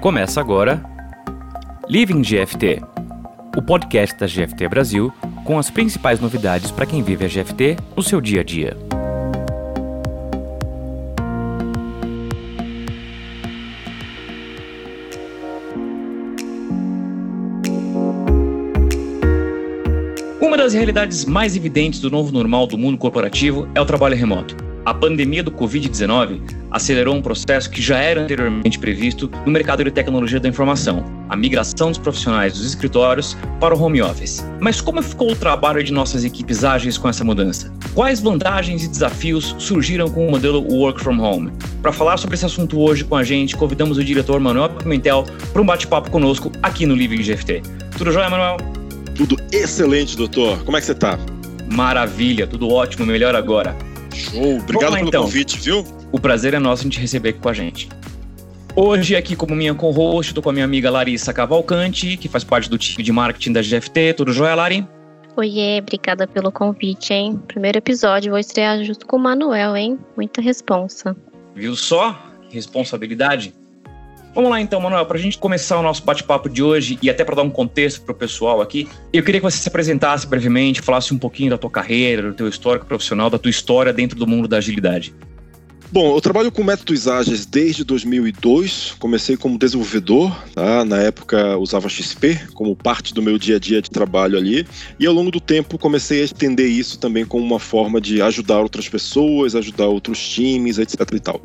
Começa agora Living GFT, o podcast da GFT Brasil com as principais novidades para quem vive a GFT no seu dia a dia. Uma das realidades mais evidentes do novo normal do mundo corporativo é o trabalho remoto. A pandemia do Covid-19 acelerou um processo que já era anteriormente previsto no mercado de tecnologia da informação, a migração dos profissionais dos escritórios para o home office. Mas como ficou o trabalho de nossas equipes ágeis com essa mudança? Quais vantagens e desafios surgiram com o modelo Work from Home? Para falar sobre esse assunto hoje com a gente, convidamos o diretor Manuel Pimentel para um bate-papo conosco aqui no Living GFT. Tudo jóia, Manuel? Tudo excelente, doutor. Como é que você está? Maravilha, tudo ótimo, melhor agora. Show, obrigado lá, pelo então. convite, viu? O prazer é nosso em te receber aqui com a gente. Hoje, aqui como minha co-host, estou com a minha amiga Larissa Cavalcante, que faz parte do time de marketing da GFT. Tudo jóia, Lari? Oiê, obrigada pelo convite, hein? Primeiro episódio, vou estrear junto com o Manuel, hein? Muita responsa. Viu só? Responsabilidade? Vamos lá então, Manuel, para a gente começar o nosso bate-papo de hoje e até para dar um contexto para o pessoal aqui, eu queria que você se apresentasse brevemente, falasse um pouquinho da tua carreira, do teu histórico profissional, da tua história dentro do mundo da agilidade. Bom, eu trabalho com métodos ágeis desde 2002. Comecei como desenvolvedor, tá? na época usava XP como parte do meu dia a dia de trabalho ali. E ao longo do tempo comecei a entender isso também como uma forma de ajudar outras pessoas, ajudar outros times, etc. E tal.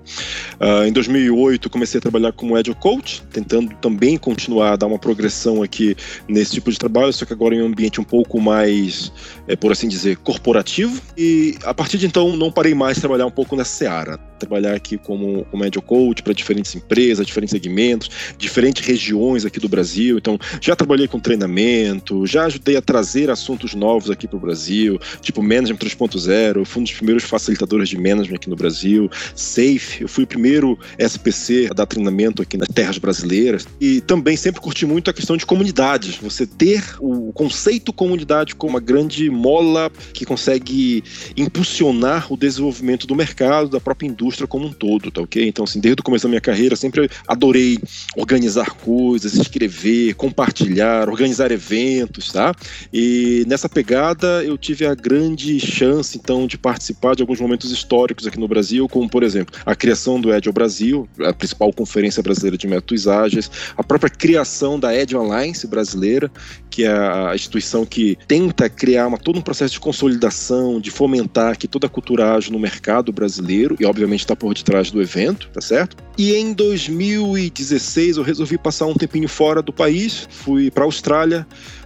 Uh, em 2008 comecei a trabalhar como Agile Coach, tentando também continuar a dar uma progressão aqui nesse tipo de trabalho, só que agora em um ambiente um pouco mais, é, por assim dizer, corporativo. E a partir de então não parei mais de trabalhar um pouco nessa seara trabalhar aqui como, como Agile Coach para diferentes empresas, diferentes segmentos, diferentes regiões aqui do Brasil. Então, já trabalhei com treinamento, já ajudei a trazer assuntos novos aqui para o Brasil, tipo Management 3.0, fui um dos primeiros facilitadores de management aqui no Brasil, Safe, eu fui o primeiro SPC a dar treinamento aqui nas terras brasileiras. E também sempre curti muito a questão de comunidades, você ter o conceito comunidade como uma grande mola que consegue impulsionar o desenvolvimento do mercado, da própria indústria indústria como um todo, tá ok? Então, assim, desde o começo da minha carreira, sempre adorei organizar coisas, escrever, compartilhar, organizar eventos, tá? E nessa pegada eu tive a grande chance, então, de participar de alguns momentos históricos aqui no Brasil, como, por exemplo, a criação do Agile Brasil, a principal conferência brasileira de métodos ágeis, a própria criação da Agile Alliance brasileira, que é a instituição que tenta criar uma, todo um processo de consolidação, de fomentar aqui toda a cultura ágil no mercado brasileiro e, obviamente, está por detrás do evento, tá certo? E em 2016 eu resolvi passar um tempinho fora do país, fui para a Austrália,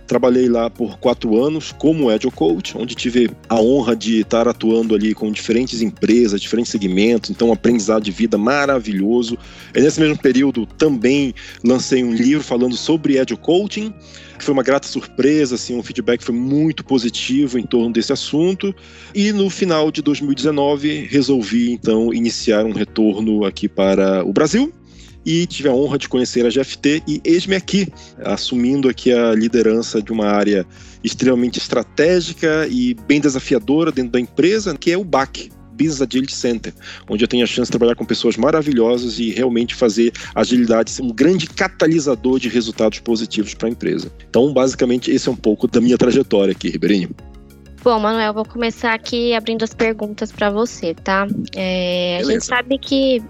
Trabalhei lá por quatro anos como Agile Coach, onde tive a honra de estar atuando ali com diferentes empresas, diferentes segmentos, então um aprendizado de vida maravilhoso. E nesse mesmo período também lancei um livro falando sobre Agile Coaching, que foi uma grata surpresa, assim, um feedback foi muito positivo em torno desse assunto. E no final de 2019 resolvi então iniciar um retorno aqui para o Brasil e tive a honra de conhecer a GFT e eis-me aqui, assumindo aqui a liderança de uma área extremamente estratégica e bem desafiadora dentro da empresa, que é o BAC, Business Agility Center, onde eu tenho a chance de trabalhar com pessoas maravilhosas e realmente fazer a agilidade ser um grande catalisador de resultados positivos para a empresa. Então, basicamente, esse é um pouco da minha trajetória aqui, Ribeirinho. Bom, Manuel, vou começar aqui abrindo as perguntas para você, tá? É, a gente sabe que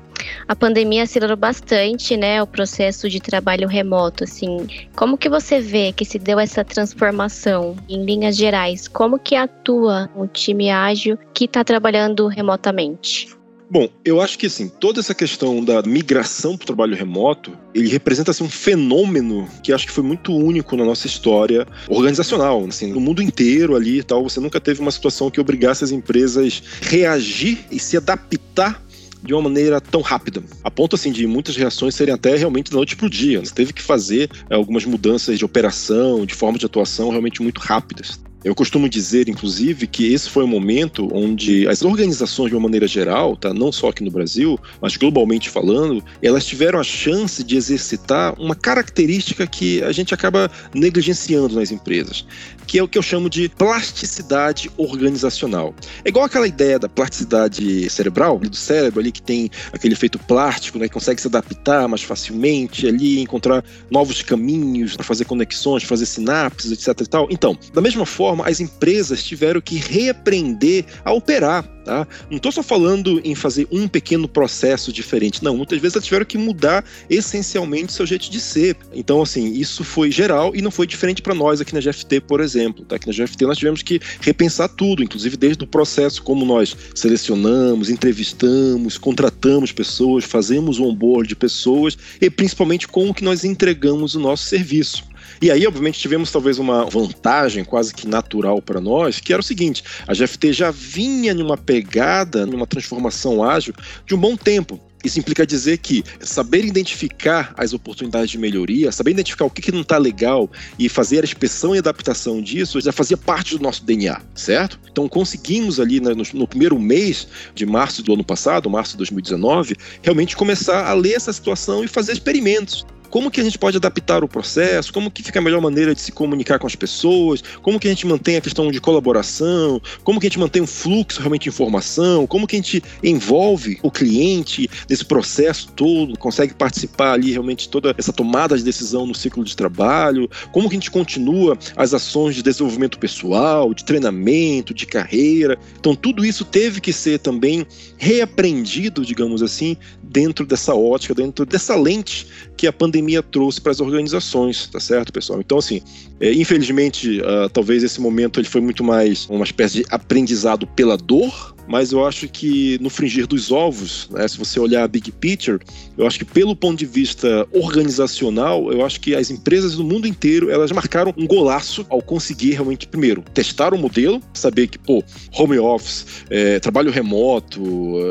a pandemia acelerou bastante, né, o processo de trabalho remoto, assim. Como que você vê que se deu essa transformação em linhas gerais? Como que atua o time ágil que está trabalhando remotamente? Bom, eu acho que assim, toda essa questão da migração para o trabalho remoto, ele representa assim, um fenômeno que acho que foi muito único na nossa história organizacional, assim, no mundo inteiro ali e tal, você nunca teve uma situação que obrigasse as empresas reagir e se adaptar de uma maneira tão rápida. A ponto assim de muitas reações serem até realmente da noite para o dia. Você teve que fazer é, algumas mudanças de operação, de forma de atuação realmente muito rápidas. Eu costumo dizer, inclusive, que esse foi o momento onde as organizações, de uma maneira geral, tá, não só aqui no Brasil, mas globalmente falando, elas tiveram a chance de exercitar uma característica que a gente acaba negligenciando nas empresas, que é o que eu chamo de plasticidade organizacional. É igual aquela ideia da plasticidade cerebral, do cérebro ali que tem aquele efeito plástico, né, que consegue se adaptar mais facilmente ali, encontrar novos caminhos para fazer conexões, fazer sinapses, etc e tal. Então, da mesma forma, forma, as empresas tiveram que reaprender a operar. Tá? Não estou só falando em fazer um pequeno processo diferente, não. Muitas vezes elas tiveram que mudar essencialmente seu jeito de ser. Então, assim, isso foi geral e não foi diferente para nós aqui na GFT, por exemplo. Tá? Aqui na GFT nós tivemos que repensar tudo, inclusive desde o processo, como nós selecionamos, entrevistamos, contratamos pessoas, fazemos o onboard de pessoas e principalmente como que nós entregamos o nosso serviço. E aí, obviamente, tivemos talvez uma vantagem quase que natural para nós, que era o seguinte: a GFT já vinha numa pegada, numa transformação ágil de um bom tempo. Isso implica dizer que saber identificar as oportunidades de melhoria, saber identificar o que, que não está legal e fazer a inspeção e adaptação disso já fazia parte do nosso DNA, certo? Então conseguimos ali no, no primeiro mês de março do ano passado, março de 2019, realmente começar a ler essa situação e fazer experimentos como que a gente pode adaptar o processo, como que fica a melhor maneira de se comunicar com as pessoas, como que a gente mantém a questão de colaboração, como que a gente mantém um fluxo realmente de informação, como que a gente envolve o cliente nesse processo todo, consegue participar ali realmente de toda essa tomada de decisão no ciclo de trabalho, como que a gente continua as ações de desenvolvimento pessoal, de treinamento, de carreira. Então tudo isso teve que ser também reaprendido, digamos assim, dentro dessa ótica, dentro dessa lente que a pandemia trouxe para as organizações, tá certo, pessoal? Então, assim, é, infelizmente, uh, talvez esse momento ele foi muito mais uma espécie de aprendizado pela dor, mas eu acho que no fringir dos ovos, né, se você olhar a big picture, eu acho que pelo ponto de vista organizacional, eu acho que as empresas do mundo inteiro, elas marcaram um golaço ao conseguir realmente, primeiro, testar o modelo, saber que, pô, home office, é, trabalho remoto,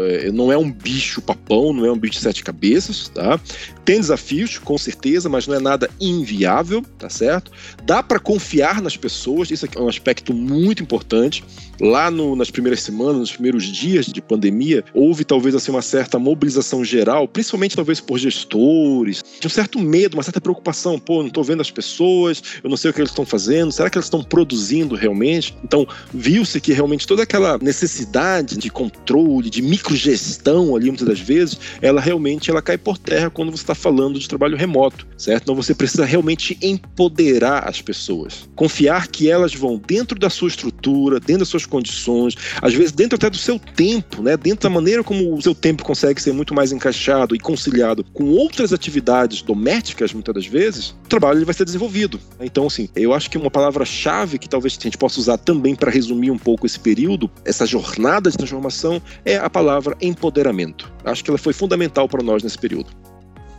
é, não é um bicho papão, não é um bicho de sete cabeças, tá? Tem desafios, com certeza, mas não é nada inviável, tá certo? Dá para confiar nas pessoas, isso é um aspecto muito importante. Lá no, nas primeiras semanas, nos primeiros dias de pandemia, houve talvez assim uma certa mobilização geral, principalmente talvez por gestores, de um certo medo, uma certa preocupação. Pô, não estou vendo as pessoas, eu não sei o que eles estão fazendo, será que eles estão produzindo realmente? Então, viu-se que realmente toda aquela necessidade de controle, de microgestão ali, muitas das vezes, ela realmente ela cai por terra quando você está falando de trabalho remoto, certo? Então você precisa realmente empoderar as pessoas, confiar que elas vão dentro da sua estrutura, dentro das suas condições, às vezes dentro até do seu tempo, né? Dentro da maneira como o seu tempo consegue ser muito mais encaixado e conciliado com outras atividades domésticas, muitas das vezes, o trabalho ele vai ser desenvolvido. Então, assim, eu acho que uma palavra-chave que talvez a gente possa usar também para resumir um pouco esse período, essa jornada de transformação, é a palavra empoderamento. Acho que ela foi fundamental para nós nesse período.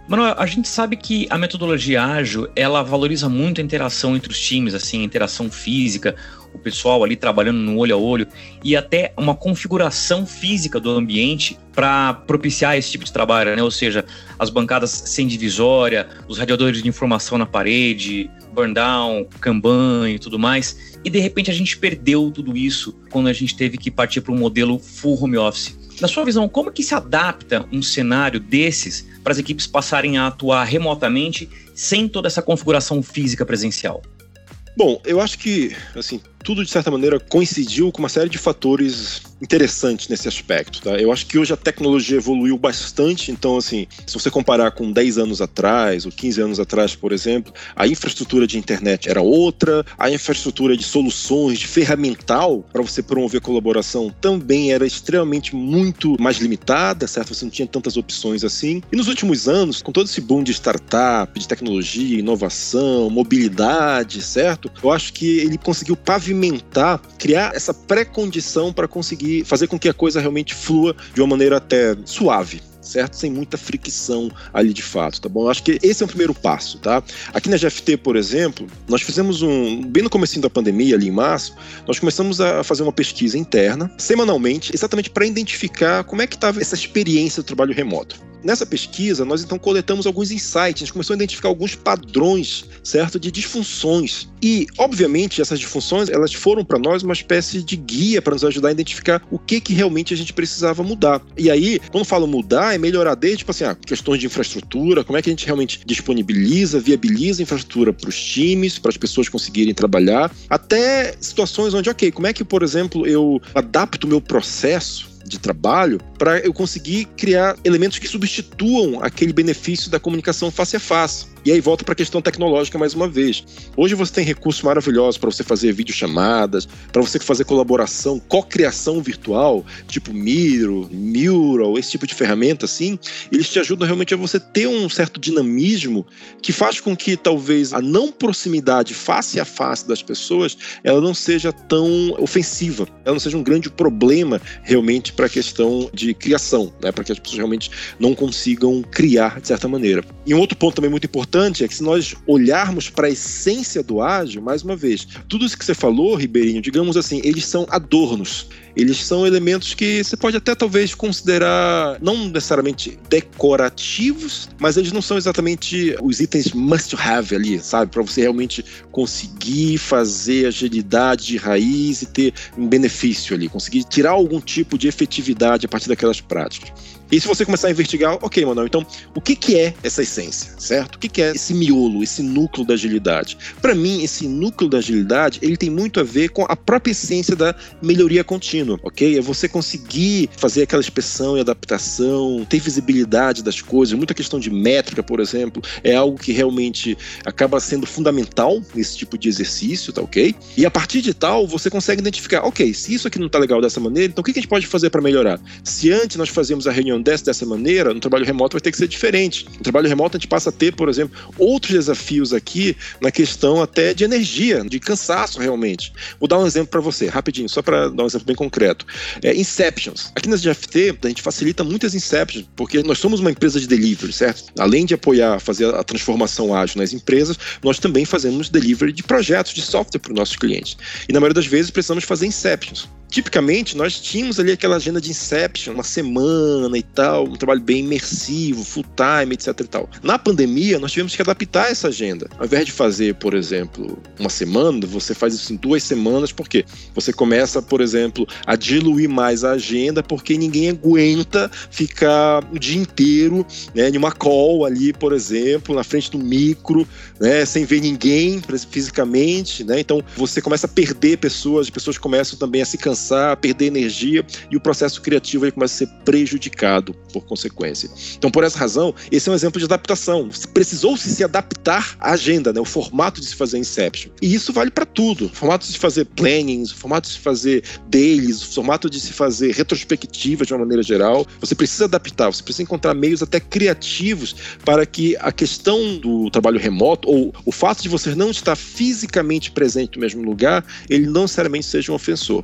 Manuel, a gente sabe que a metodologia ágil, ela valoriza muito a interação entre os times, assim, a interação física, o pessoal ali trabalhando no olho a olho e até uma configuração física do ambiente para propiciar esse tipo de trabalho, né? Ou seja, as bancadas sem divisória, os radiadores de informação na parede, burn down, Kanban e tudo mais. E de repente a gente perdeu tudo isso quando a gente teve que partir para um modelo full home office. Na sua visão, como que se adapta um cenário desses para as equipes passarem a atuar remotamente sem toda essa configuração física presencial? Bom, eu acho que, assim, tudo de certa maneira coincidiu com uma série de fatores interessantes nesse aspecto, tá? Eu acho que hoje a tecnologia evoluiu bastante, então assim, se você comparar com 10 anos atrás ou 15 anos atrás, por exemplo, a infraestrutura de internet era outra, a infraestrutura de soluções, de ferramental para você promover colaboração também era extremamente muito mais limitada, certo? Você não tinha tantas opções assim. E nos últimos anos, com todo esse boom de startup, de tecnologia, inovação, mobilidade, certo? Eu acho que ele conseguiu pavimentar, criar essa pré-condição para conseguir conseguir fazer com que a coisa realmente flua de uma maneira até suave certo? Sem muita fricção ali de fato, tá bom? Eu acho que esse é o primeiro passo, tá? Aqui na GFT, por exemplo, nós fizemos um, bem no começo da pandemia, ali em março, nós começamos a fazer uma pesquisa interna, semanalmente, exatamente para identificar como é que estava essa experiência do trabalho remoto. Nessa pesquisa, nós então coletamos alguns insights, a gente começou a identificar alguns padrões, certo, de disfunções. E, obviamente, essas disfunções, elas foram para nós uma espécie de guia para nos ajudar a identificar o que que realmente a gente precisava mudar. E aí, quando falo mudar, é melhorar desde, tipo assim, ah, questões de infraestrutura, como é que a gente realmente disponibiliza, viabiliza infraestrutura para os times, para as pessoas conseguirem trabalhar, até situações onde, ok, como é que, por exemplo, eu adapto o meu processo de trabalho para eu conseguir criar elementos que substituam aquele benefício da comunicação face a face. E aí volta para a questão tecnológica mais uma vez. Hoje você tem recursos maravilhosos para você fazer videochamadas, para você fazer colaboração, co-criação virtual, tipo Miro, Mural, esse tipo de ferramenta assim. Eles te ajudam realmente a você ter um certo dinamismo que faz com que talvez a não proximidade face a face das pessoas ela não seja tão ofensiva, ela não seja um grande problema realmente para a questão de criação, né? para que as pessoas realmente não consigam criar de certa maneira. E um outro ponto também muito importante importante é que se nós olharmos para a essência do ágil, mais uma vez, tudo isso que você falou, Ribeirinho, digamos assim, eles são adornos. Eles são elementos que você pode até talvez considerar não necessariamente decorativos, mas eles não são exatamente os itens must have ali, sabe? Para você realmente conseguir fazer agilidade de raiz e ter um benefício ali, conseguir tirar algum tipo de efetividade a partir daquelas práticas. E se você começar a investigar, ok, Manuel, então o que, que é essa essência, certo? O que, que é esse miolo, esse núcleo da agilidade? Para mim, esse núcleo da agilidade, ele tem muito a ver com a própria essência da melhoria contínua, ok? É você conseguir fazer aquela inspeção e adaptação, ter visibilidade das coisas, muita questão de métrica, por exemplo, é algo que realmente acaba sendo fundamental nesse tipo de exercício, tá ok? E a partir de tal, você consegue identificar, ok, se isso aqui não tá legal dessa maneira, então o que, a gente pode fazer para melhorar? Se antes nós fazíamos a reunião acontece dessa maneira, no trabalho remoto vai ter que ser diferente. No trabalho remoto a gente passa a ter, por exemplo, outros desafios aqui na questão até de energia, de cansaço realmente. Vou dar um exemplo para você, rapidinho, só para dar um exemplo bem concreto. É, inceptions. Aqui na GFT, a gente facilita muitas inceptions, porque nós somos uma empresa de delivery, certo? Além de apoiar, fazer a transformação ágil nas empresas, nós também fazemos delivery de projetos de software para os nossos clientes. E na maioria das vezes precisamos fazer inceptions tipicamente nós tínhamos ali aquela agenda de Inception, uma semana e tal, um trabalho bem imersivo, full time, etc e tal. Na pandemia, nós tivemos que adaptar essa agenda. Ao invés de fazer, por exemplo, uma semana, você faz isso em duas semanas, porque você começa, por exemplo, a diluir mais a agenda, porque ninguém aguenta ficar o dia inteiro, né, em uma call ali, por exemplo, na frente do micro, né, sem ver ninguém fisicamente, né? Então você começa a perder pessoas, as pessoas começam também a se cansar cansar, perder energia e o processo criativo começa a ser prejudicado por consequência. Então, por essa razão, esse é um exemplo de adaptação. Precisou-se se adaptar à agenda, né? o formato de se fazer Inception. E isso vale para tudo. Formato de se fazer plannings, formato de se fazer dailies, formato de se fazer retrospectivas de uma maneira geral. Você precisa adaptar, você precisa encontrar meios até criativos para que a questão do trabalho remoto ou o fato de você não estar fisicamente presente no mesmo lugar, ele não necessariamente seja um ofensor.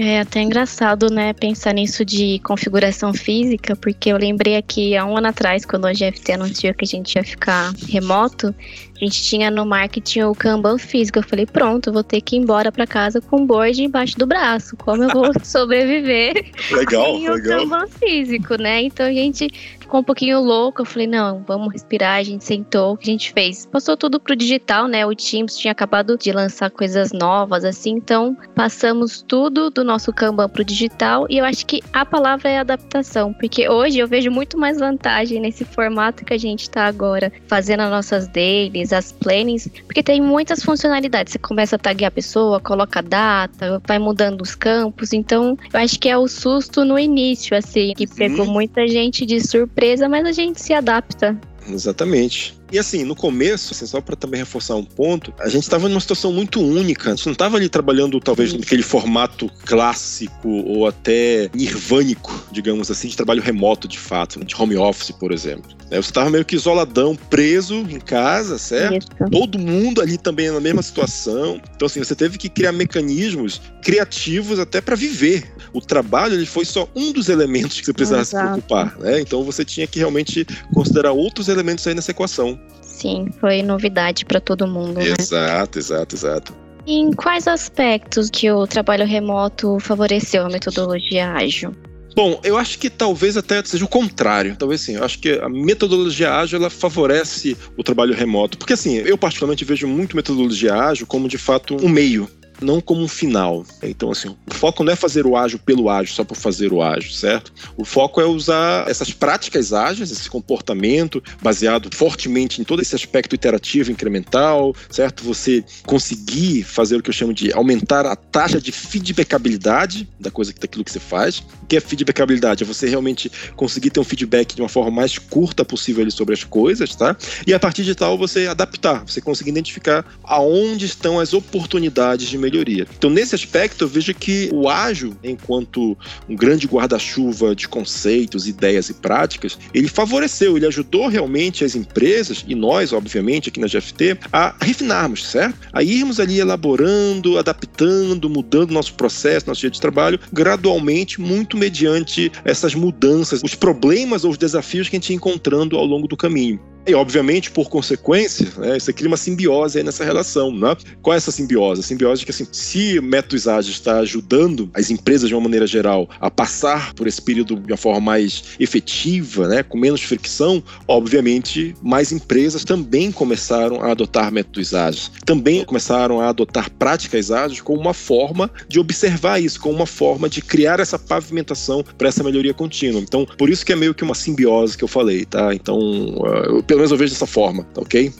É até engraçado, né, pensar nisso de configuração física, porque eu lembrei aqui há um ano atrás, quando a GFT anunciou que a gente ia ficar remoto, a gente tinha no marketing o Kanban físico. Eu falei, pronto, vou ter que ir embora para casa com o board embaixo do braço. Como eu vou sobreviver legal, sem legal. o Kanban físico, né? Então a gente ficou um pouquinho louco. Eu falei, não, vamos respirar. A gente sentou. O que a gente fez? Passou tudo pro digital, né? O Teams tinha acabado de lançar coisas novas, assim. Então, passamos tudo do nosso Kanban pro digital. E eu acho que a palavra é adaptação. Porque hoje eu vejo muito mais vantagem nesse formato que a gente tá agora, fazendo as nossas dailies, as plannings, porque tem muitas funcionalidades. Você começa a taguear a pessoa, coloca a data, vai mudando os campos. Então, eu acho que é o susto no início, assim, que pegou muita gente de surpresa, mas a gente se adapta. Exatamente. E assim, no começo, assim, só para também reforçar um ponto, a gente estava numa situação muito única. A gente não estava ali trabalhando, talvez, naquele formato clássico ou até nirvânico, digamos assim, de trabalho remoto de fato, de home office, por exemplo. É, você estava meio que isoladão, preso em casa, certo? Isso. Todo mundo ali também na mesma situação. Então, assim, você teve que criar mecanismos criativos até para viver. O trabalho ele foi só um dos elementos que você precisava Exato. se preocupar, né? Então você tinha que realmente considerar outros elementos aí nessa equação. Sim, foi novidade para todo mundo. Né? Exato, exato, exato. em quais aspectos que o trabalho remoto favoreceu a metodologia ágil? Bom, eu acho que talvez até seja o contrário. Talvez sim. Eu acho que a metodologia ágil ela favorece o trabalho remoto. Porque assim, eu particularmente vejo muito metodologia ágil como de fato um meio não como um final. Então, assim, o foco não é fazer o ágil pelo ágil, só por fazer o ágil, certo? O foco é usar essas práticas ágeis, esse comportamento baseado fortemente em todo esse aspecto iterativo, incremental, certo? Você conseguir fazer o que eu chamo de aumentar a taxa de feedbackabilidade da coisa, daquilo que você faz. O que é feedbackabilidade? É você realmente conseguir ter um feedback de uma forma mais curta possível sobre as coisas, tá? E a partir de tal, você adaptar, você conseguir identificar aonde estão as oportunidades de melhoria. Então, nesse aspecto, eu vejo que o ágil, enquanto um grande guarda-chuva de conceitos, ideias e práticas, ele favoreceu, ele ajudou realmente as empresas, e nós, obviamente, aqui na GFT, a refinarmos, certo? A irmos ali elaborando, adaptando, mudando nosso processo, nosso dia de trabalho, gradualmente, muito mediante essas mudanças, os problemas ou os desafios que a gente ia encontrando ao longo do caminho. E, obviamente, por consequência, né, você cria uma simbiose nessa relação. Né? Qual é essa simbiose? A simbiose é que, assim, se método ISAGE está ajudando as empresas, de uma maneira geral, a passar por esse período de uma forma mais efetiva, né, com menos fricção, obviamente, mais empresas também começaram a adotar métodos ágeis. Também começaram a adotar práticas ágeis como uma forma de observar isso, como uma forma de criar essa pavimentação para essa melhoria contínua. Então, por isso que é meio que uma simbiose que eu falei, tá? Então, uh, pelo menos eu vejo dessa forma, tá ok?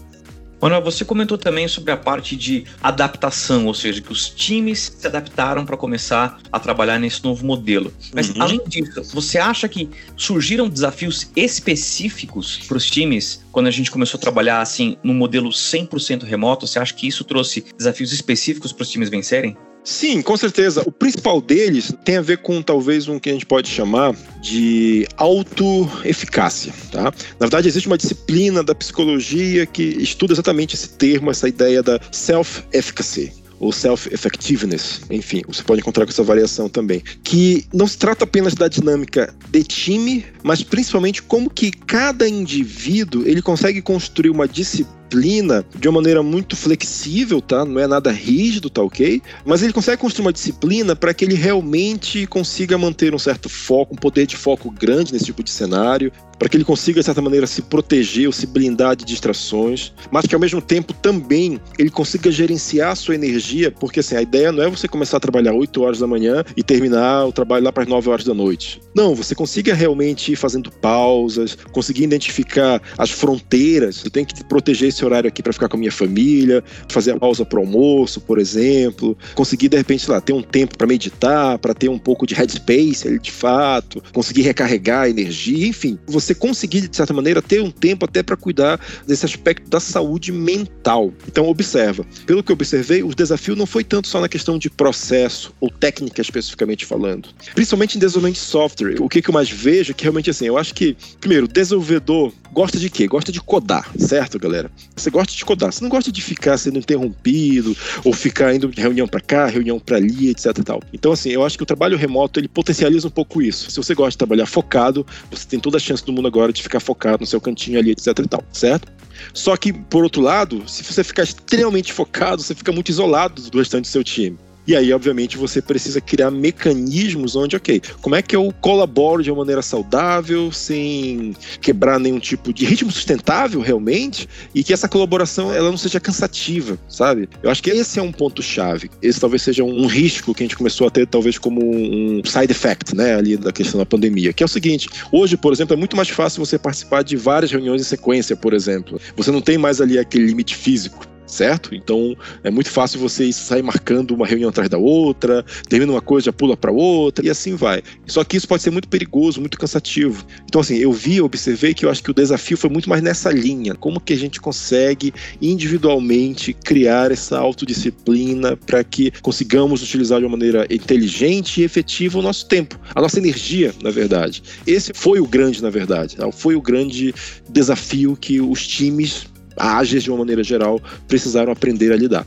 Manuel, você comentou também sobre a parte de adaptação, ou seja, que os times se adaptaram para começar a trabalhar nesse novo modelo. Mas, uhum. além disso, você acha que surgiram desafios específicos para os times quando a gente começou a trabalhar assim no modelo 100% remoto? Você acha que isso trouxe desafios específicos para os times vencerem? Sim, com certeza. O principal deles tem a ver com talvez um que a gente pode chamar de autoeficácia. Tá? Na verdade, existe uma disciplina da psicologia que estuda exatamente esse termo, essa ideia da self-efficacy ou self-effectiveness, enfim, você pode encontrar com essa variação também, que não se trata apenas da dinâmica de time, mas principalmente como que cada indivíduo ele consegue construir uma disciplina disciplina de uma maneira muito flexível, tá? Não é nada rígido, tá ok? Mas ele consegue construir uma disciplina para que ele realmente consiga manter um certo foco, um poder de foco grande nesse tipo de cenário, para que ele consiga, de certa maneira, se proteger ou se blindar de distrações, mas que ao mesmo tempo também ele consiga gerenciar a sua energia, porque assim, a ideia não é você começar a trabalhar 8 horas da manhã e terminar o trabalho lá para as 9 horas da noite. Não, você consiga realmente ir fazendo pausas, conseguir identificar as fronteiras. Eu tenho que proteger esse horário aqui para ficar com a minha família, fazer a pausa para almoço, por exemplo, conseguir de repente, lá, ter um tempo para meditar, para ter um pouco de headspace ali de fato, conseguir recarregar a energia, enfim, você conseguir de certa maneira ter um tempo até para cuidar desse aspecto da saúde mental. Então observa, pelo que eu observei, o desafio não foi tanto só na questão de processo ou técnica especificamente falando, principalmente em desenvolvimento de software. O que, que eu mais vejo é que realmente assim, eu acho que primeiro, desenvolvedor gosta de quê? Gosta de codar, certo, galera? Você gosta de codar, você não gosta de ficar sendo interrompido ou ficar indo de reunião para cá, reunião para ali, etc e tal. Então, assim, eu acho que o trabalho remoto ele potencializa um pouco isso. Se você gosta de trabalhar focado, você tem toda a chance do mundo agora de ficar focado no seu cantinho ali, etc e tal, certo? Só que, por outro lado, se você ficar extremamente focado, você fica muito isolado do restante do seu time. E aí, obviamente, você precisa criar mecanismos onde, ok, como é que eu colaboro de uma maneira saudável, sem quebrar nenhum tipo de ritmo sustentável realmente, e que essa colaboração ela não seja cansativa, sabe? Eu acho que esse é um ponto chave. Esse talvez seja um risco que a gente começou a ter talvez como um side effect, né, ali da questão da pandemia, que é o seguinte, hoje, por exemplo, é muito mais fácil você participar de várias reuniões em sequência, por exemplo. Você não tem mais ali aquele limite físico certo? Então é muito fácil você sair marcando uma reunião atrás da outra, termina uma coisa, já pula para outra e assim vai. Só que isso pode ser muito perigoso, muito cansativo. Então assim, eu vi, observei que eu acho que o desafio foi muito mais nessa linha, como que a gente consegue individualmente criar essa autodisciplina para que consigamos utilizar de uma maneira inteligente e efetiva o nosso tempo, a nossa energia, na verdade. Esse foi o grande, na verdade, foi o grande desafio que os times ágeis de uma maneira geral precisaram aprender a lidar.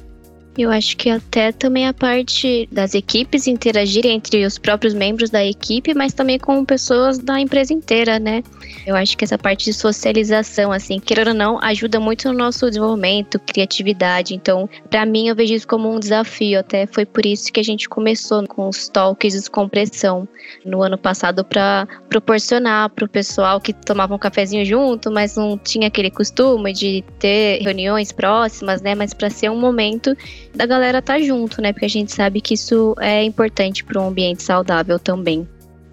Eu acho que até também a parte das equipes interagirem entre os próprios membros da equipe, mas também com pessoas da empresa inteira, né? Eu acho que essa parte de socialização, assim, querendo ou não, ajuda muito no nosso desenvolvimento, criatividade. Então, para mim, eu vejo isso como um desafio. Até foi por isso que a gente começou com os talks de descompressão no ano passado para proporcionar para o pessoal que tomava um cafezinho junto, mas não tinha aquele costume de ter reuniões próximas, né? Mas para ser um momento da galera estar tá junto, né? Porque a gente sabe que isso é importante para um ambiente saudável também.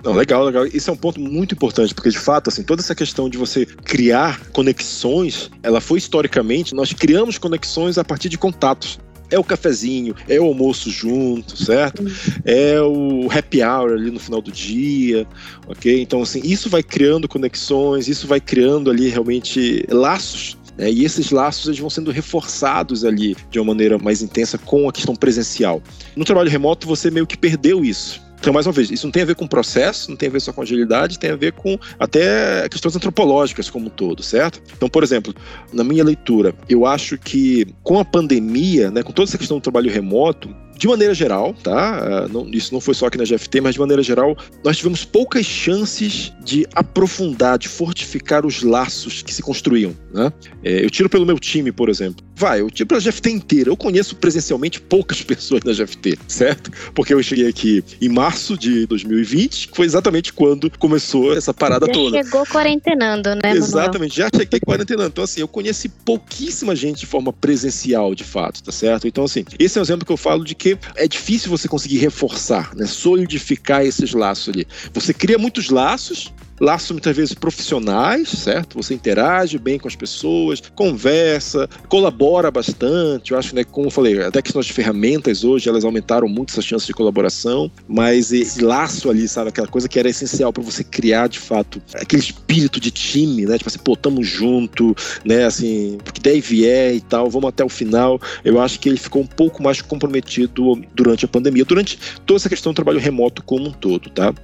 Não, legal, legal. Isso é um ponto muito importante, porque de fato, assim, toda essa questão de você criar conexões, ela foi historicamente, nós criamos conexões a partir de contatos. É o cafezinho, é o almoço junto, certo? É o happy hour ali no final do dia, ok? Então, assim, isso vai criando conexões, isso vai criando ali realmente laços né? E esses laços eles vão sendo reforçados ali de uma maneira mais intensa com a questão presencial. No trabalho remoto, você meio que perdeu isso. Então, mais uma vez, isso não tem a ver com processo, não tem a ver só com agilidade, tem a ver com até questões antropológicas como um todo, certo? Então, por exemplo, na minha leitura, eu acho que com a pandemia, né, com toda essa questão do trabalho remoto, de maneira geral, tá? Ah, não, isso não foi só aqui na GFT, mas de maneira geral, nós tivemos poucas chances de aprofundar, de fortificar os laços que se construíam, né? É, eu tiro pelo meu time, por exemplo. Vai, eu tiro pela GFT inteira. Eu conheço presencialmente poucas pessoas da GFT, certo? Porque eu cheguei aqui em março de 2020, que foi exatamente quando começou essa parada já toda. chegou quarentenando, né? Exatamente, já cheguei quarentenando. Então, assim, eu conheci pouquíssima gente de forma presencial, de fato, tá certo? Então, assim, esse é um exemplo que eu falo de que porque é difícil você conseguir reforçar, né, solidificar esses laços ali. Você cria muitos laços, laços muitas vezes profissionais, certo? Você interage bem com as pessoas, conversa, colabora bastante. Eu acho, né, como eu falei, até questões de ferramentas hoje, elas aumentaram muito essas chances de colaboração, mas esse laço ali, sabe, aquela coisa que era essencial para você criar de fato aquele espírito de time, né? Tipo assim, pô, tamo junto, né? Assim, porque daí vier e tal, vamos até o final. Eu acho que ele ficou um pouco mais comprometido durante a pandemia, durante toda essa questão do trabalho remoto como um todo, tá?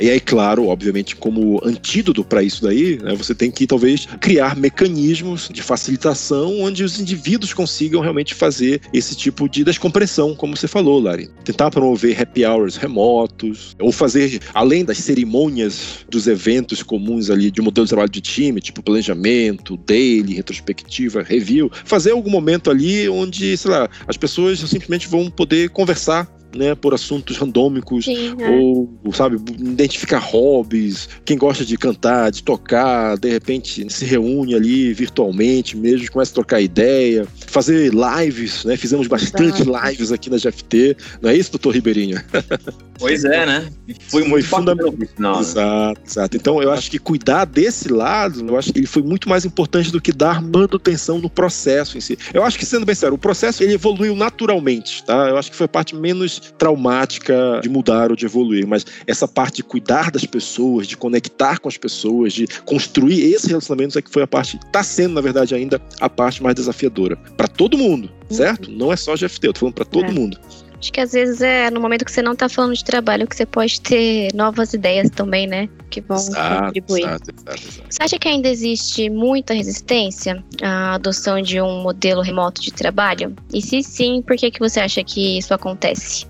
E aí, claro, obviamente, como antídoto para isso daí, né, você tem que talvez criar mecanismos de facilitação onde os indivíduos consigam realmente fazer esse tipo de descompressão, como você falou, Lari. Tentar promover happy hours remotos, ou fazer, além das cerimônias dos eventos comuns ali de modelo de trabalho de time, tipo planejamento, daily, retrospectiva, review, fazer algum momento ali onde, sei lá, as pessoas simplesmente vão poder conversar né, por assuntos randômicos Sim, é. ou, sabe, identificar hobbies, quem gosta de cantar, de tocar, de repente se reúne ali virtualmente mesmo, começa a trocar ideia, fazer lives, né? Fizemos bastante Exato. lives aqui na GFT, não é isso, doutor Ribeirinho? Pois é, né? Foi muito fundamental. Né? Exato, exato. Então eu acho que cuidar desse lado, eu acho que ele foi muito mais importante do que dar manutenção no processo em si. Eu acho que, sendo bem sério, o processo ele evoluiu naturalmente, tá? Eu acho que foi a parte menos traumática de mudar ou de evoluir, mas essa parte de cuidar das pessoas, de conectar com as pessoas, de construir esses relacionamentos é que foi a parte, está sendo, na verdade, ainda a parte mais desafiadora. Para todo mundo, certo? Uhum. Não é só GFT, eu tô falando para todo é. mundo. Acho que às vezes é no momento que você não tá falando de trabalho que você pode ter novas ideias também, né? Que vão exato, contribuir. Exato, exato, exato. Você acha que ainda existe muita resistência à adoção de um modelo remoto de trabalho? E se sim, por que, que você acha que isso acontece?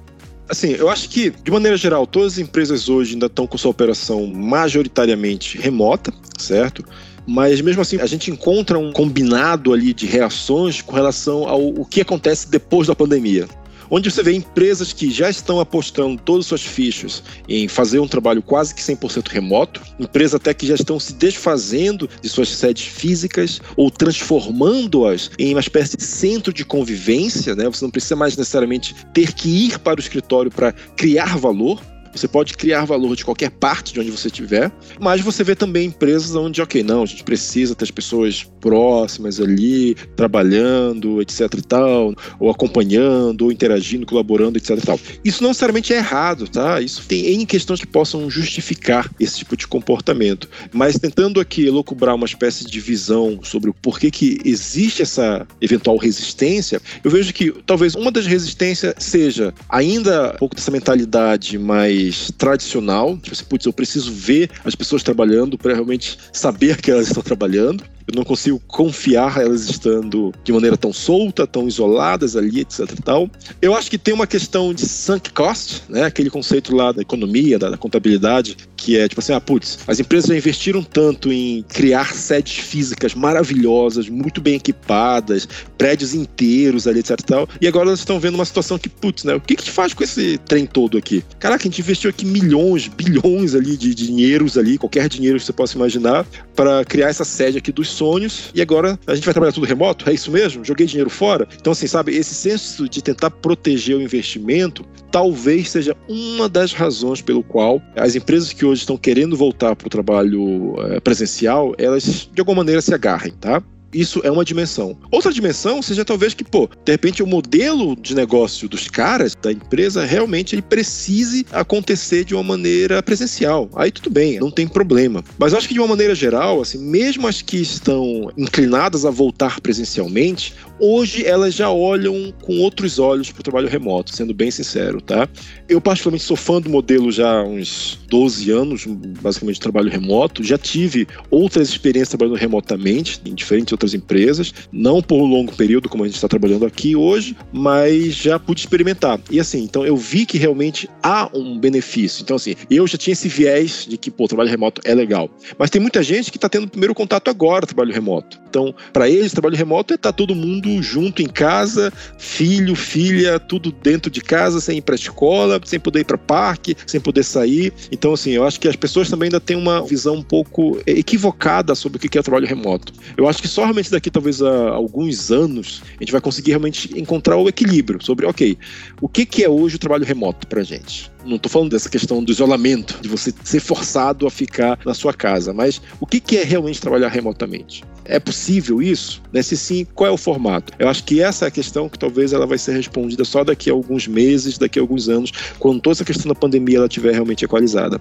Assim, eu acho que, de maneira geral, todas as empresas hoje ainda estão com sua operação majoritariamente remota, certo? Mas mesmo assim, a gente encontra um combinado ali de reações com relação ao o que acontece depois da pandemia onde você vê empresas que já estão apostando todas as suas fichas em fazer um trabalho quase que 100% remoto, empresas até que já estão se desfazendo de suas sedes físicas ou transformando-as em uma espécie de centro de convivência, né? Você não precisa mais necessariamente ter que ir para o escritório para criar valor, você pode criar valor de qualquer parte de onde você estiver, mas você vê também empresas onde, ok, não, a gente precisa ter as pessoas próximas ali, trabalhando, etc e tal, ou acompanhando, ou interagindo, colaborando, etc e tal. Isso não necessariamente é errado, tá? Isso tem questões que possam justificar esse tipo de comportamento. Mas tentando aqui elocubrar uma espécie de visão sobre o porquê que existe essa eventual resistência, eu vejo que talvez uma das resistências seja ainda um pouco dessa mentalidade mais mais tradicional. Tipo assim, putz, eu preciso ver as pessoas trabalhando para realmente saber que elas estão trabalhando. Eu não consigo confiar elas estando de maneira tão solta, tão isoladas ali, etc tal. Eu acho que tem uma questão de sunk cost, né? Aquele conceito lá da economia, da, da contabilidade, que é tipo assim, ah, putz, as empresas já investiram tanto em criar sedes físicas maravilhosas, muito bem equipadas, prédios inteiros ali, etc tal, e agora elas estão vendo uma situação que, putz, né? O que que faz com esse trem todo aqui? Caraca, a gente aqui milhões, bilhões ali de dinheiros ali, qualquer dinheiro que você possa imaginar, para criar essa sede aqui dos sonhos e agora a gente vai trabalhar tudo remoto? É isso mesmo? Joguei dinheiro fora? Então, assim, sabe, esse senso de tentar proteger o investimento talvez seja uma das razões pelo qual as empresas que hoje estão querendo voltar para o trabalho é, presencial, elas de alguma maneira se agarrem, tá? Isso é uma dimensão. Outra dimensão seja talvez que, pô, de repente o modelo de negócio dos caras, da empresa, realmente ele precise acontecer de uma maneira presencial. Aí tudo bem, não tem problema. Mas acho que de uma maneira geral, assim, mesmo as que estão inclinadas a voltar presencialmente, hoje elas já olham com outros olhos para o trabalho remoto, sendo bem sincero, tá? Eu particularmente sou fã do modelo já há uns 12 anos, basicamente de trabalho remoto. Já tive outras experiências trabalhando remotamente, em diferentes outras outras empresas, não por um longo período, como a gente está trabalhando aqui hoje, mas já pude experimentar. E assim, então eu vi que realmente há um benefício. Então, assim, eu já tinha esse viés de que, pô, trabalho remoto é legal. Mas tem muita gente que está tendo o primeiro contato agora, trabalho remoto. Então, para eles, trabalho remoto é estar tá todo mundo junto em casa, filho, filha, tudo dentro de casa, sem ir para escola, sem poder ir para parque, sem poder sair. Então, assim, eu acho que as pessoas também ainda têm uma visão um pouco equivocada sobre o que é trabalho remoto. Eu acho que só realmente daqui talvez a alguns anos a gente vai conseguir realmente encontrar o equilíbrio sobre, ok, o que, que é hoje o trabalho remoto para gente? Não estou falando dessa questão do isolamento, de você ser forçado a ficar na sua casa, mas o que, que é realmente trabalhar remotamente? É possível isso? Né? Se sim, qual é o formato? Eu acho que essa é a questão que talvez ela vai ser respondida só daqui a alguns meses, daqui a alguns anos, quando toda essa questão da pandemia ela estiver realmente equalizada.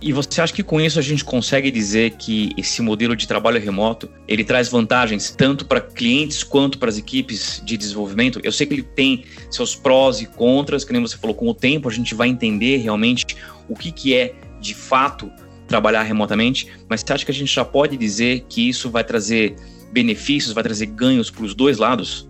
E você acha que com isso a gente consegue dizer que esse modelo de trabalho remoto ele traz vantagens tanto para clientes quanto para as equipes de desenvolvimento? Eu sei que ele tem seus prós e contras, que nem você falou, com o tempo a gente vai entender realmente o que, que é de fato trabalhar remotamente, mas você acha que a gente já pode dizer que isso vai trazer benefícios, vai trazer ganhos para os dois lados?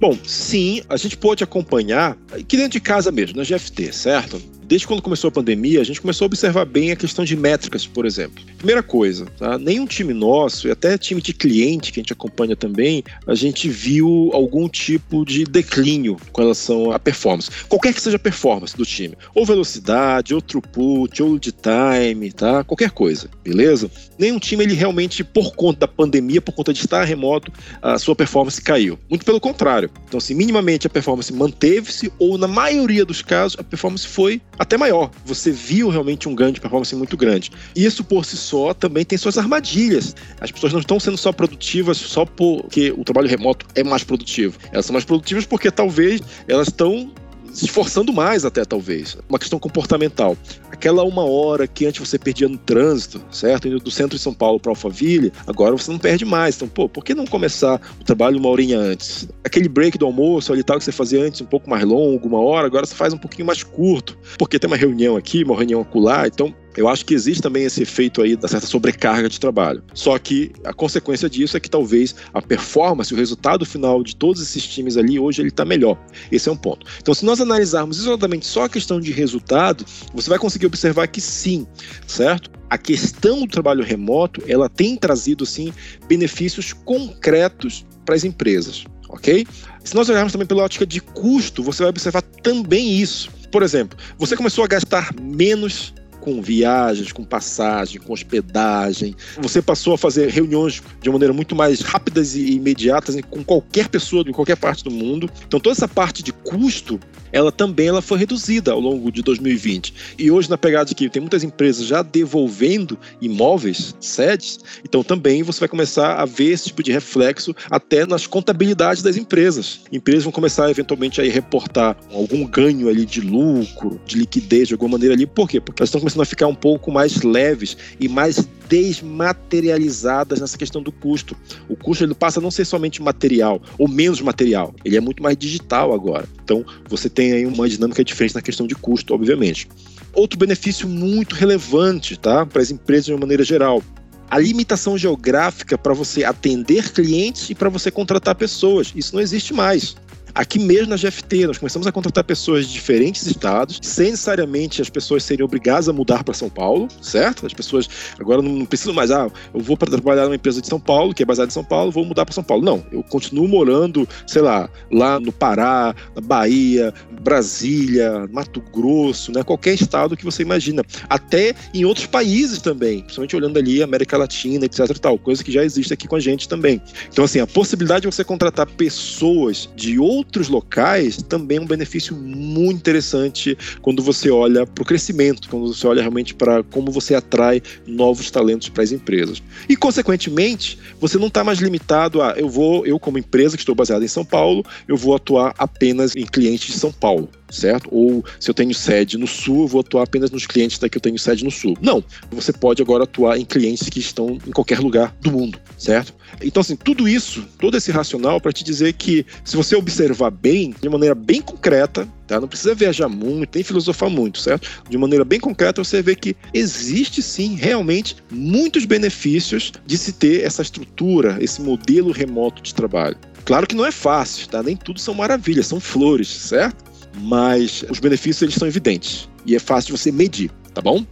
Bom, sim, a gente pode acompanhar aqui dentro de casa mesmo, na GFT, certo? Desde quando começou a pandemia, a gente começou a observar bem a questão de métricas, por exemplo. Primeira coisa, tá? nenhum time nosso, e até time de cliente que a gente acompanha também, a gente viu algum tipo de declínio com relação à performance. Qualquer que seja a performance do time. Ou velocidade, ou throughput, ou de time, tá? Qualquer coisa, beleza? Nenhum time, ele realmente, por conta da pandemia, por conta de estar remoto, a sua performance caiu. Muito pelo contrário. Então, se assim, minimamente a performance manteve-se, ou na maioria dos casos, a performance foi até maior. Você viu realmente um ganho de performance muito grande. Isso por si só também tem suas armadilhas. As pessoas não estão sendo só produtivas só porque o trabalho remoto é mais produtivo. Elas são mais produtivas porque talvez elas estão se esforçando mais até, talvez. Uma questão comportamental. Aquela uma hora que antes você perdia no trânsito, certo? Indo do centro de São Paulo para Alphaville, agora você não perde mais. Então, pô, por que não começar o trabalho uma horinha antes? Aquele break do almoço ali tal que você fazia antes um pouco mais longo, uma hora, agora você faz um pouquinho mais curto, porque tem uma reunião aqui, uma reunião acolá, então eu acho que existe também esse efeito aí da certa sobrecarga de trabalho. Só que a consequência disso é que talvez a performance, o resultado final de todos esses times ali hoje ele está melhor. Esse é um ponto. Então, se nós analisarmos isoladamente só a questão de resultado, você vai conseguir observar que sim, certo? A questão do trabalho remoto, ela tem trazido sim benefícios concretos para as empresas, ok? Se nós olharmos também pela ótica de custo, você vai observar também isso. Por exemplo, você começou a gastar menos com viagens, com passagem, com hospedagem. Você passou a fazer reuniões de maneira muito mais rápidas e imediatas com qualquer pessoa de qualquer parte do mundo. Então toda essa parte de custo, ela também ela foi reduzida ao longo de 2020. E hoje na pegada de que tem muitas empresas já devolvendo imóveis, sedes, então também você vai começar a ver esse tipo de reflexo até nas contabilidades das empresas. Empresas vão começar eventualmente a reportar algum ganho ali de lucro, de liquidez de alguma maneira ali. Por quê? Porque elas estão começando a ficar um pouco mais leves e mais desmaterializadas nessa questão do custo. O custo ele passa a não ser somente material ou menos material, ele é muito mais digital agora. Então você tem aí uma dinâmica diferente na questão de custo, obviamente. Outro benefício muito relevante tá, para as empresas de uma maneira geral a limitação geográfica para você atender clientes e para você contratar pessoas. Isso não existe mais. Aqui mesmo na GFT, nós começamos a contratar pessoas de diferentes estados, sem necessariamente as pessoas serem obrigadas a mudar para São Paulo, certo? As pessoas agora não precisam mais, ah, eu vou para trabalhar numa empresa de São Paulo, que é baseada em São Paulo, vou mudar para São Paulo. Não, eu continuo morando, sei lá, lá no Pará, na Bahia, Brasília, Mato Grosso, né? Qualquer estado que você imagina. Até em outros países também, principalmente olhando ali América Latina, etc e tal, coisa que já existe aqui com a gente também. Então, assim, a possibilidade de você contratar pessoas de outros outros locais também é um benefício muito interessante quando você olha para o crescimento, quando você olha realmente para como você atrai novos talentos para as empresas. E, consequentemente, você não está mais limitado a eu vou, eu como empresa que estou baseada em São Paulo, eu vou atuar apenas em clientes de São Paulo certo? Ou se eu tenho sede no sul, vou atuar apenas nos clientes daqui eu tenho sede no sul. Não, você pode agora atuar em clientes que estão em qualquer lugar do mundo, certo? Então, assim, tudo isso, todo esse racional para te dizer que se você observar bem, de maneira bem concreta, tá? Não precisa viajar muito, nem filosofar muito, certo? De maneira bem concreta, você vê que existe sim, realmente, muitos benefícios de se ter essa estrutura, esse modelo remoto de trabalho. Claro que não é fácil, tá? Nem tudo são maravilhas, são flores, certo? Mas os benefícios eles são evidentes e é fácil de você medir, tá bom?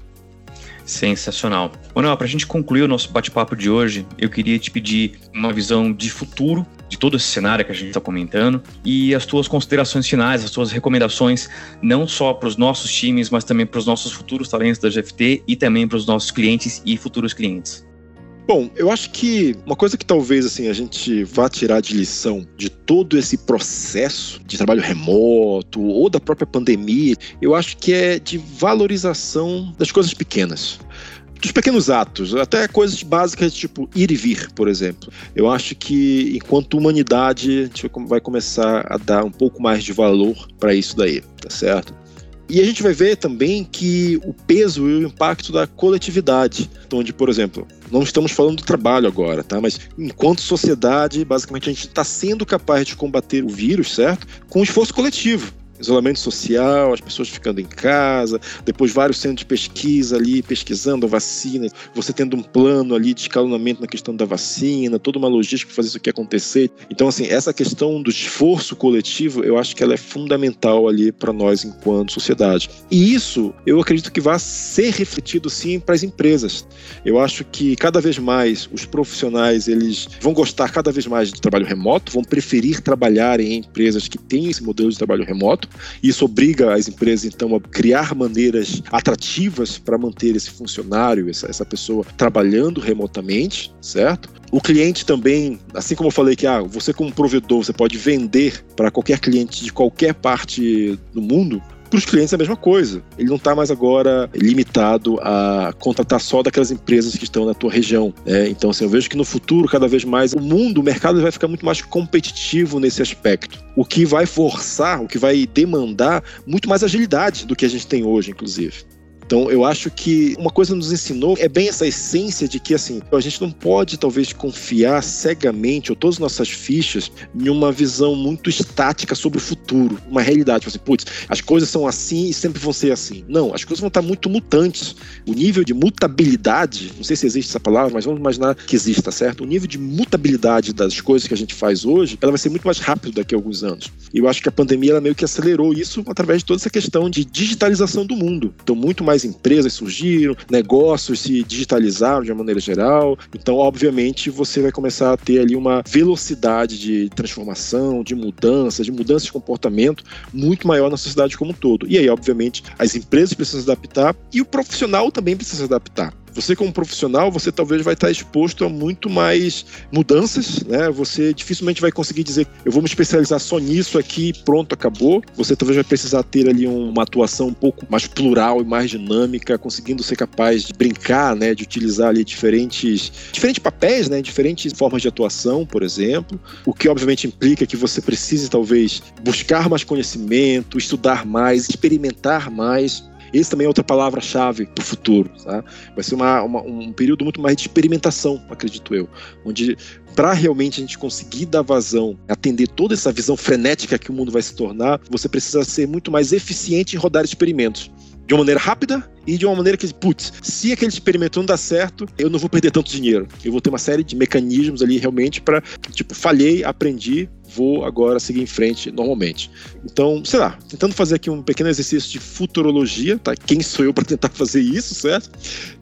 Sensacional. Manuel, para a gente concluir o nosso bate-papo de hoje, eu queria te pedir uma visão de futuro de todo esse cenário que a gente está comentando e as tuas considerações finais, as tuas recomendações, não só para os nossos times, mas também para os nossos futuros talentos da GFT e também para os nossos clientes e futuros clientes. Bom, eu acho que uma coisa que talvez assim a gente vá tirar de lição de todo esse processo de trabalho remoto ou da própria pandemia, eu acho que é de valorização das coisas pequenas dos pequenos atos, até coisas básicas tipo ir e vir, por exemplo. Eu acho que enquanto humanidade a gente vai começar a dar um pouco mais de valor para isso daí, tá certo? E a gente vai ver também que o peso e o impacto da coletividade, onde, por exemplo, não estamos falando do trabalho agora, tá? Mas enquanto sociedade, basicamente a gente está sendo capaz de combater o vírus, certo? Com esforço coletivo isolamento social, as pessoas ficando em casa, depois vários centros de pesquisa ali pesquisando a vacina, você tendo um plano ali de escalonamento na questão da vacina, toda uma logística para fazer isso aqui acontecer. Então, assim, essa questão do esforço coletivo, eu acho que ela é fundamental ali para nós enquanto sociedade. E isso, eu acredito que vai ser refletido sim para as empresas. Eu acho que cada vez mais os profissionais eles vão gostar cada vez mais de trabalho remoto, vão preferir trabalhar em empresas que têm esse modelo de trabalho remoto isso obriga as empresas, então, a criar maneiras atrativas para manter esse funcionário, essa, essa pessoa trabalhando remotamente, certo? O cliente também, assim como eu falei que ah, você como provedor, você pode vender para qualquer cliente de qualquer parte do mundo, para os clientes é a mesma coisa. Ele não está mais agora limitado a contratar só daquelas empresas que estão na tua região. Né? Então, assim, eu vejo que no futuro, cada vez mais, o mundo, o mercado vai ficar muito mais competitivo nesse aspecto. O que vai forçar, o que vai demandar muito mais agilidade do que a gente tem hoje, inclusive. Então, eu acho que uma coisa nos ensinou é bem essa essência de que, assim, a gente não pode, talvez, confiar cegamente, ou todas as nossas fichas, em uma visão muito estática sobre o futuro, uma realidade. Tipo assim, putz, as coisas são assim e sempre vão ser assim. Não, as coisas vão estar muito mutantes. O nível de mutabilidade, não sei se existe essa palavra, mas vamos imaginar que exista, certo? O nível de mutabilidade das coisas que a gente faz hoje, ela vai ser muito mais rápido daqui a alguns anos. E eu acho que a pandemia, ela meio que acelerou isso através de toda essa questão de digitalização do mundo. Então, muito mais empresas surgiram, negócios se digitalizaram de uma maneira geral. Então, obviamente, você vai começar a ter ali uma velocidade de transformação, de mudança, de mudança de comportamento muito maior na sociedade como um todo. E aí, obviamente, as empresas precisam se adaptar e o profissional também precisa se adaptar. Você como profissional, você talvez vai estar exposto a muito mais mudanças, né? Você dificilmente vai conseguir dizer, eu vou me especializar só nisso aqui, pronto, acabou. Você talvez vai precisar ter ali uma atuação um pouco mais plural e mais dinâmica, conseguindo ser capaz de brincar, né, de utilizar ali diferentes diferentes papéis, né, diferentes formas de atuação, por exemplo, o que obviamente implica que você precise talvez buscar mais conhecimento, estudar mais, experimentar mais Esse também é outra palavra-chave para o futuro. Tá? Vai ser uma, uma, um período muito mais de experimentação, acredito eu, onde para realmente a gente conseguir dar vazão, atender toda essa visão frenética que o mundo vai se tornar, você precisa ser muito mais eficiente em rodar experimentos de uma maneira rápida e de uma maneira que, putz, se aquele experimento não dá certo, eu não vou perder tanto dinheiro. Eu vou ter uma série de mecanismos ali realmente para, tipo, falhei, aprendi, vou agora seguir em frente normalmente. Então, sei lá, tentando fazer aqui um pequeno exercício de futurologia, tá? Quem sou eu para tentar fazer isso, certo?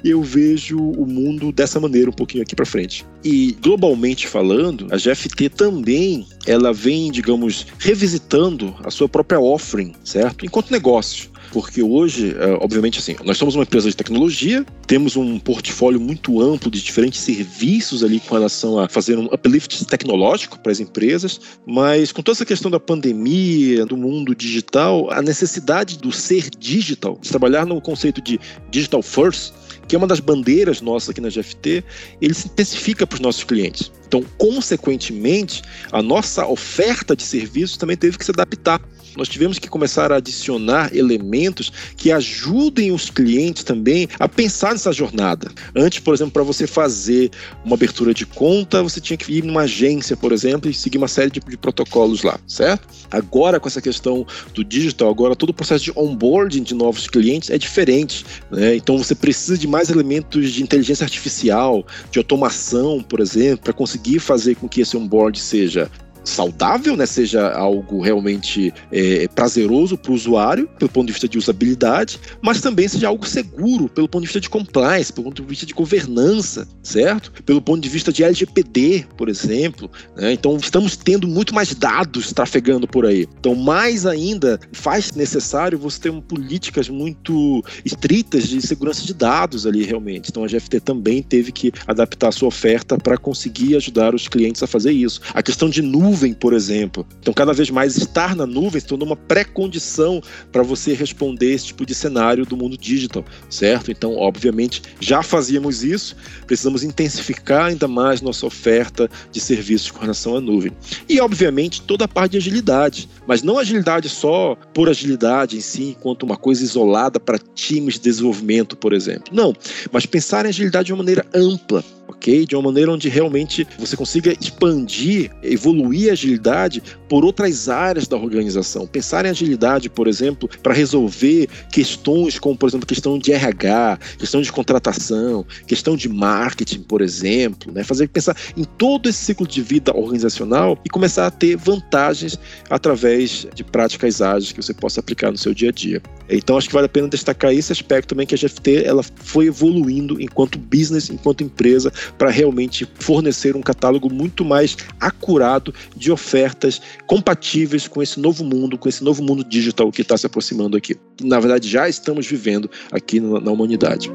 Eu vejo o mundo dessa maneira um pouquinho aqui para frente. E globalmente falando, a GFT também ela vem, digamos, revisitando a sua própria offering, certo? Enquanto negócio porque hoje, é, obviamente, assim, nós somos uma empresa de tecnologia, temos um portfólio muito amplo de diferentes serviços ali com relação a fazer um uplift tecnológico para as empresas, mas com toda essa questão da pandemia, do mundo digital, a necessidade do ser digital, de trabalhar no conceito de digital first, que é uma das bandeiras nossas aqui na GFT, ele se especifica para os nossos clientes. Então, consequentemente, a nossa oferta de serviços também teve que se adaptar nós tivemos que começar a adicionar elementos que ajudem os clientes também a pensar nessa jornada. Antes, por exemplo, para você fazer uma abertura de conta, você tinha que ir numa agência, por exemplo, e seguir uma série de, de protocolos lá, certo? Agora, com essa questão do digital, agora todo o processo de onboarding de novos clientes é diferente. Né? Então, você precisa de mais elementos de inteligência artificial, de automação, por exemplo, para conseguir fazer com que esse onboard seja saudável, né, seja algo realmente é, prazeroso para o usuário, pelo ponto de vista de usabilidade, mas também seja algo seguro, pelo ponto de vista de compliance, pelo ponto de vista de governança, certo? Pelo ponto de vista de LGPD, por exemplo. Né? Então, estamos tendo muito mais dados trafegando por aí. Então, mais ainda, faz necessário você ter políticas muito estritas de segurança de dados ali, realmente. Então, a GFT também teve que adaptar a sua oferta para conseguir ajudar os clientes a fazer isso. A questão de nuvem nuvem, por exemplo. Então, cada vez mais estar na nuvem se tornou uma pré-condição para você responder esse tipo de cenário do mundo digital, certo? Então, obviamente, já fazíamos isso, precisamos intensificar ainda mais nossa oferta de serviços com relação à nuvem. E, obviamente, toda a parte de agilidade, mas não agilidade só por agilidade em si, enquanto uma coisa isolada para times de desenvolvimento, por exemplo. Não, mas pensar em agilidade de uma maneira ampla De uma maneira onde realmente você consiga expandir, evoluir a agilidade por outras áreas da organização. Pensar em agilidade, por exemplo, para resolver questões como, por exemplo, questão de RH, questão de contratação, questão de marketing, por exemplo, né? Fazer pensar em todo esse ciclo de vida organizacional e começar a ter vantagens através de práticas ágeis que você possa aplicar no seu dia a dia. Então, acho que vale a pena destacar esse aspecto também que a GFT ela foi evoluindo enquanto business, enquanto empresa, para realmente fornecer um catálogo muito mais acurado de ofertas compatíveis com esse novo mundo, com esse novo mundo digital que está se aproximando aqui. Na verdade, já estamos vivendo aqui na, humanidade.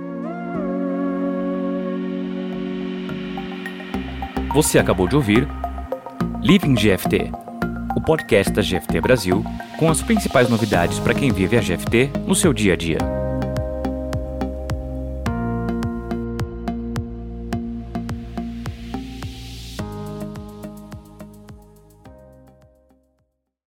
Você acabou de ouvir Living GFT, o podcast da GFT Brasil, com as principais novidades para quem vive a GFT no seu dia a dia.